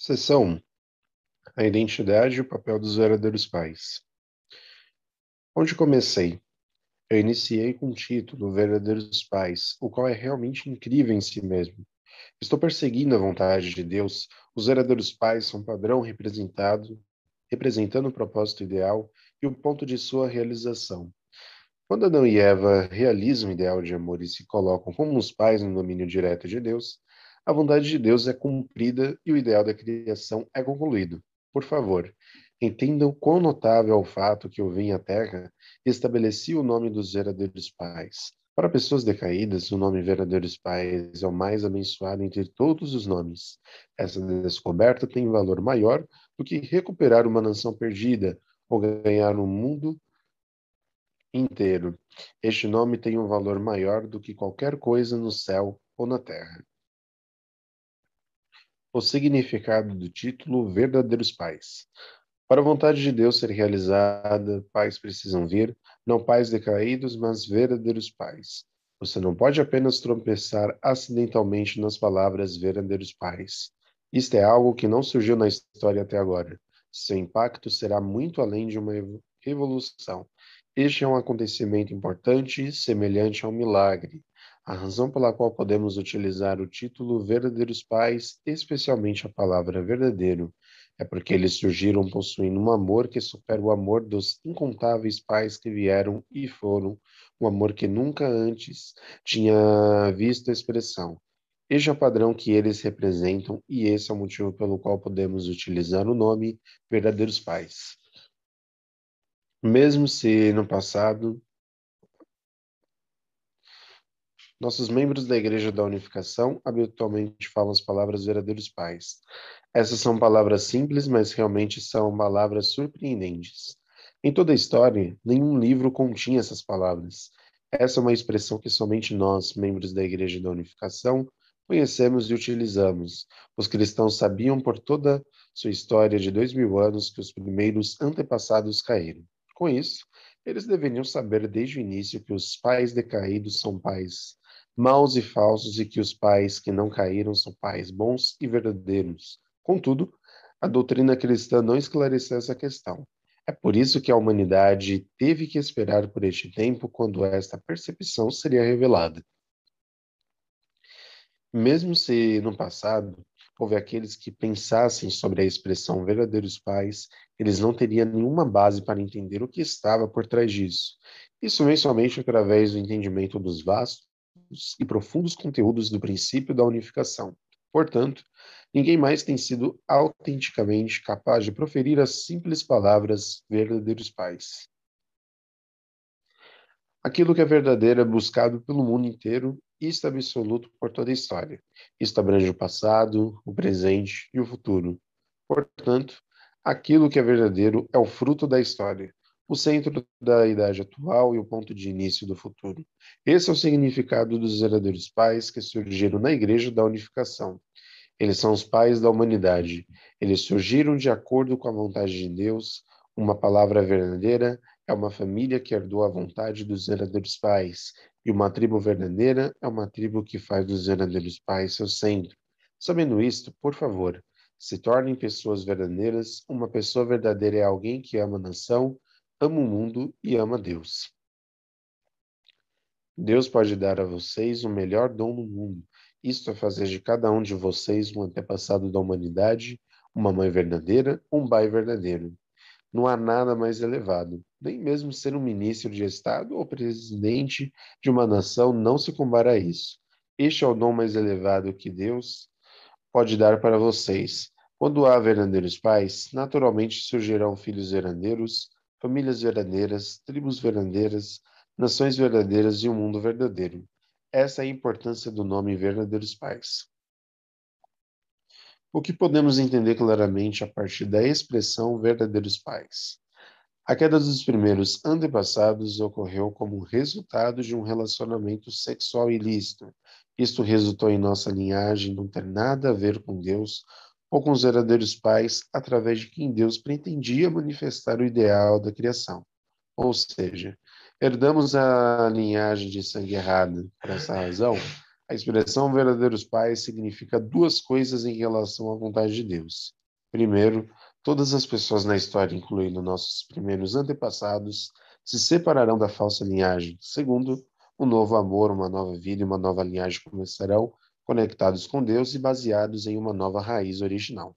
Seção 1. A identidade e o papel dos verdadeiros pais. Onde comecei? Eu iniciei com o título Verdadeiros Pais, o qual é realmente incrível em si mesmo. Estou perseguindo a vontade de Deus. Os verdadeiros pais são padrão representado, representando o propósito ideal e o ponto de sua realização. Quando Adão e Eva realizam o ideal de amor e se colocam como os pais no domínio direto de Deus, a vontade de Deus é cumprida e o ideal da criação é concluído. Por favor, entendam quão notável é o fato que eu vim à Terra e estabeleci o nome dos verdadeiros pais. Para pessoas decaídas, o nome verdadeiros pais é o mais abençoado entre todos os nomes. Essa descoberta tem valor maior do que recuperar uma nação perdida ou ganhar um mundo inteiro. Este nome tem um valor maior do que qualquer coisa no céu ou na terra o significado do título Verdadeiros Pais. Para a vontade de Deus ser realizada, pais precisam vir, não pais decaídos, mas verdadeiros pais. Você não pode apenas tropeçar acidentalmente nas palavras verdadeiros pais. Isto é algo que não surgiu na história até agora. Seu impacto será muito além de uma revolução. Este é um acontecimento importante, semelhante a um milagre. A razão pela qual podemos utilizar o título Verdadeiros Pais, especialmente a palavra verdadeiro, é porque eles surgiram possuindo um amor que supera o amor dos incontáveis pais que vieram e foram, um amor que nunca antes tinha visto a expressão. Este é o padrão que eles representam e esse é o motivo pelo qual podemos utilizar o nome Verdadeiros Pais. Mesmo se no passado Nossos membros da Igreja da Unificação habitualmente falam as palavras verdadeiros pais. Essas são palavras simples, mas realmente são palavras surpreendentes. Em toda a história, nenhum livro continha essas palavras. Essa é uma expressão que somente nós, membros da Igreja da Unificação, conhecemos e utilizamos. Os cristãos sabiam por toda sua história de dois mil anos que os primeiros antepassados caíram. Com isso, eles deveriam saber desde o início que os pais decaídos são pais maus e falsos, e que os pais que não caíram são pais bons e verdadeiros. Contudo, a doutrina cristã não esclareceu essa questão. É por isso que a humanidade teve que esperar por este tempo quando esta percepção seria revelada. Mesmo se no passado houve aqueles que pensassem sobre a expressão verdadeiros pais, eles não teriam nenhuma base para entender o que estava por trás disso. Isso vem somente através do entendimento dos vastos e profundos conteúdos do princípio da unificação. Portanto, ninguém mais tem sido autenticamente capaz de proferir as simples palavras verdadeiros pais. Aquilo que é verdadeiro é buscado pelo mundo inteiro e está absoluto por toda a história. Isto abrange o passado, o presente e o futuro. Portanto, aquilo que é verdadeiro é o fruto da história, o centro da idade atual e o ponto de início do futuro. Esse é o significado dos verdadeiros pais que surgiram na Igreja da Unificação. Eles são os pais da humanidade. Eles surgiram de acordo com a vontade de Deus. Uma palavra verdadeira é uma família que herdou a vontade dos verdadeiros pais. E uma tribo verdadeira é uma tribo que faz dos verdadeiros pais seu centro. Sabendo isto, por favor, se tornem pessoas verdadeiras. Uma pessoa verdadeira é alguém que ama a nação, ama o mundo e ama Deus. Deus pode dar a vocês o melhor dom do mundo. Isto é fazer de cada um de vocês um antepassado da humanidade, uma mãe verdadeira, um pai verdadeiro. Não há nada mais elevado. Nem mesmo ser um ministro de Estado ou presidente de uma nação não se compara a isso. Este é o dom mais elevado que Deus pode dar para vocês. Quando há verdadeiros pais, naturalmente surgirão filhos verdadeiros, famílias verdadeiras, tribos verdadeiras, nações verdadeiras e um mundo verdadeiro. Essa é a importância do nome Verdadeiros Pais. O que podemos entender claramente a partir da expressão verdadeiros pais? A queda dos primeiros antepassados ocorreu como resultado de um relacionamento sexual ilícito. Isto resultou em nossa linhagem não ter nada a ver com Deus ou com os verdadeiros pais através de quem Deus pretendia manifestar o ideal da criação. Ou seja, herdamos a linhagem de sangue errada. Por essa razão, A expressão verdadeiros pais significa duas coisas em relação à vontade de Deus. Primeiro, todas as pessoas na história, incluindo nossos primeiros antepassados, se separarão da falsa linhagem. Segundo, um novo amor, uma nova vida e uma nova linhagem começarão conectados com Deus e baseados em uma nova raiz original.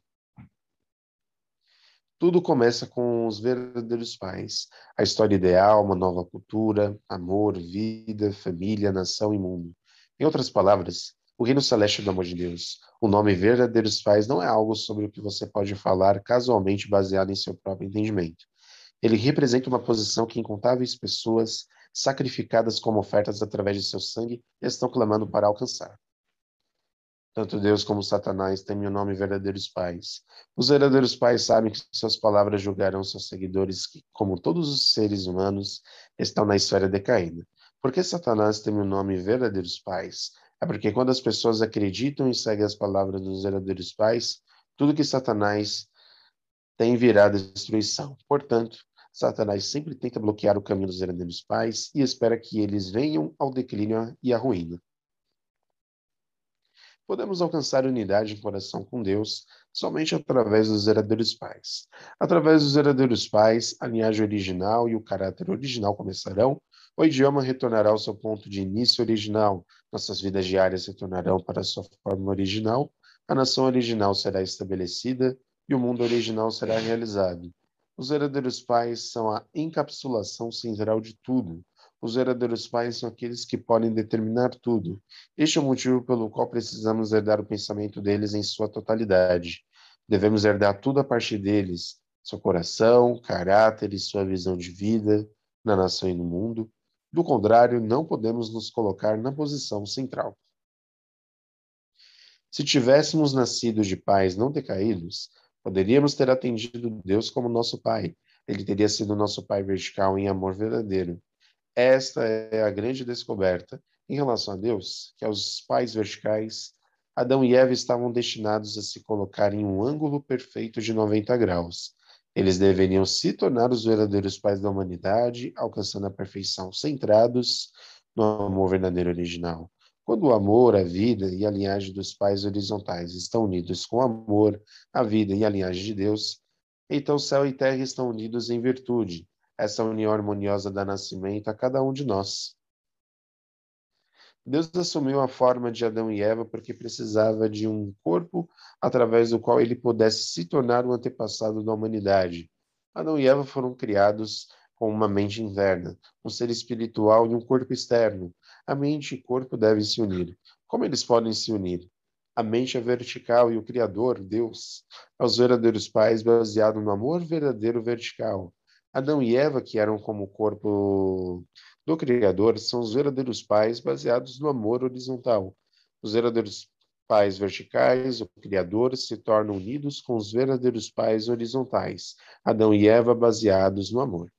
Tudo começa com os verdadeiros pais. A história ideal, uma nova cultura, amor, vida, família, nação e mundo. Em outras palavras, o reino celeste do amor de Deus. O nome verdadeiros pais não é algo sobre o que você pode falar casualmente baseado em seu próprio entendimento. Ele representa uma posição que incontáveis pessoas, sacrificadas como ofertas através de seu sangue, estão clamando para alcançar. Tanto Deus como Satanás temem o nome verdadeiros pais. Os verdadeiros pais sabem que suas palavras julgarão seus seguidores que, como todos os seres humanos, estão na esfera decaída. Por que Satanás teme o nome verdadeiros pais? É porque quando as pessoas acreditam e seguem as palavras dos verdadeiros pais, tudo que Satanás tem virá destruição. Portanto, Satanás sempre tenta bloquear o caminho dos verdadeiros pais e espera que eles venham ao declínio e à ruína. Podemos alcançar unidade em coração com Deus somente através dos verdadeiros pais. Através dos verdadeiros pais, a linhagem original e o caráter original começarão, o idioma retornará ao seu ponto de início original, nossas vidas diárias retornarão para sua forma original, a nação original será estabelecida e o mundo original será realizado. Os verdadeiros pais são a encapsulação central de tudo. Os verdadeiros pais são aqueles que podem determinar tudo. Este é o motivo pelo qual precisamos herdar o pensamento deles em sua totalidade. Devemos herdar tudo a partir deles: seu coração, caráter e sua visão de vida, na nação e no mundo. Do contrário, não podemos nos colocar na posição central. Se tivéssemos nascido de pais não decaídos, Poderíamos ter atendido Deus como nosso Pai. Ele teria sido nosso Pai vertical em amor verdadeiro. Esta é a grande descoberta em relação a Deus, que aos pais verticais, Adão e Eva estavam destinados a se colocar em um ângulo perfeito de 90 graus. Eles deveriam se tornar os verdadeiros pais da humanidade, alcançando a perfeição, centrados no amor verdadeiro original. Quando o amor, a vida e a linhagem dos pais horizontais estão unidos com o amor, a vida e a linhagem de Deus, então céu e terra estão unidos em virtude, essa união harmoniosa dá nascimento a cada um de nós. Deus assumiu a forma de Adão e Eva porque precisava de um corpo através do qual ele pudesse se tornar o antepassado da humanidade. Adão e Eva foram criados com uma mente interna, um ser espiritual e um corpo externo. A mente e corpo devem se unir. Como eles podem se unir? A mente é vertical e o Criador, Deus, é os verdadeiros pais baseado no amor verdadeiro vertical. Adão e Eva, que eram como o corpo do Criador, são os verdadeiros pais baseados no amor horizontal. Os verdadeiros pais verticais, o Criador, se tornam unidos com os verdadeiros pais horizontais, Adão e Eva baseados no amor.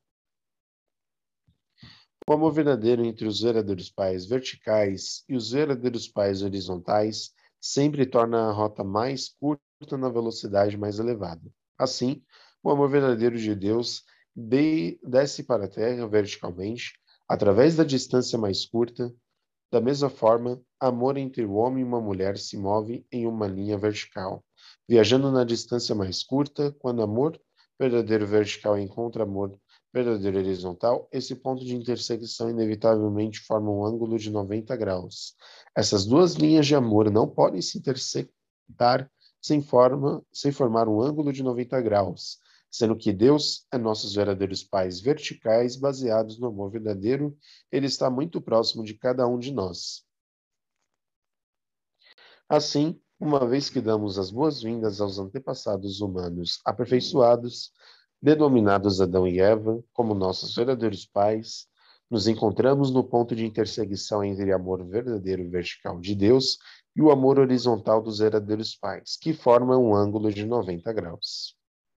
O amor verdadeiro entre os verdadeiros pais verticais e os verdadeiros pais horizontais sempre torna a rota mais curta na velocidade mais elevada. Assim, o amor verdadeiro de Deus desce para a terra verticalmente, através da distância mais curta. Da mesma forma, amor entre o homem e uma mulher se move em uma linha vertical, viajando na distância mais curta, quando amor verdadeiro vertical encontra amor verdadeiro horizontal, esse ponto de intersecção inevitavelmente forma um ângulo de 90 graus. Essas duas linhas de amor não podem se intersectar sem, forma, sem formar um ângulo de 90 graus, sendo que Deus é nossos verdadeiros pais verticais, baseados no amor verdadeiro, ele está muito próximo de cada um de nós. Assim, uma vez que damos as boas-vindas aos antepassados humanos aperfeiçoados, denominados Adão e Eva como nossos verdadeiros pais, nos encontramos no ponto de intersecção entre amor verdadeiro vertical de Deus e o amor horizontal dos verdadeiros pais, que formam um ângulo de 90 graus.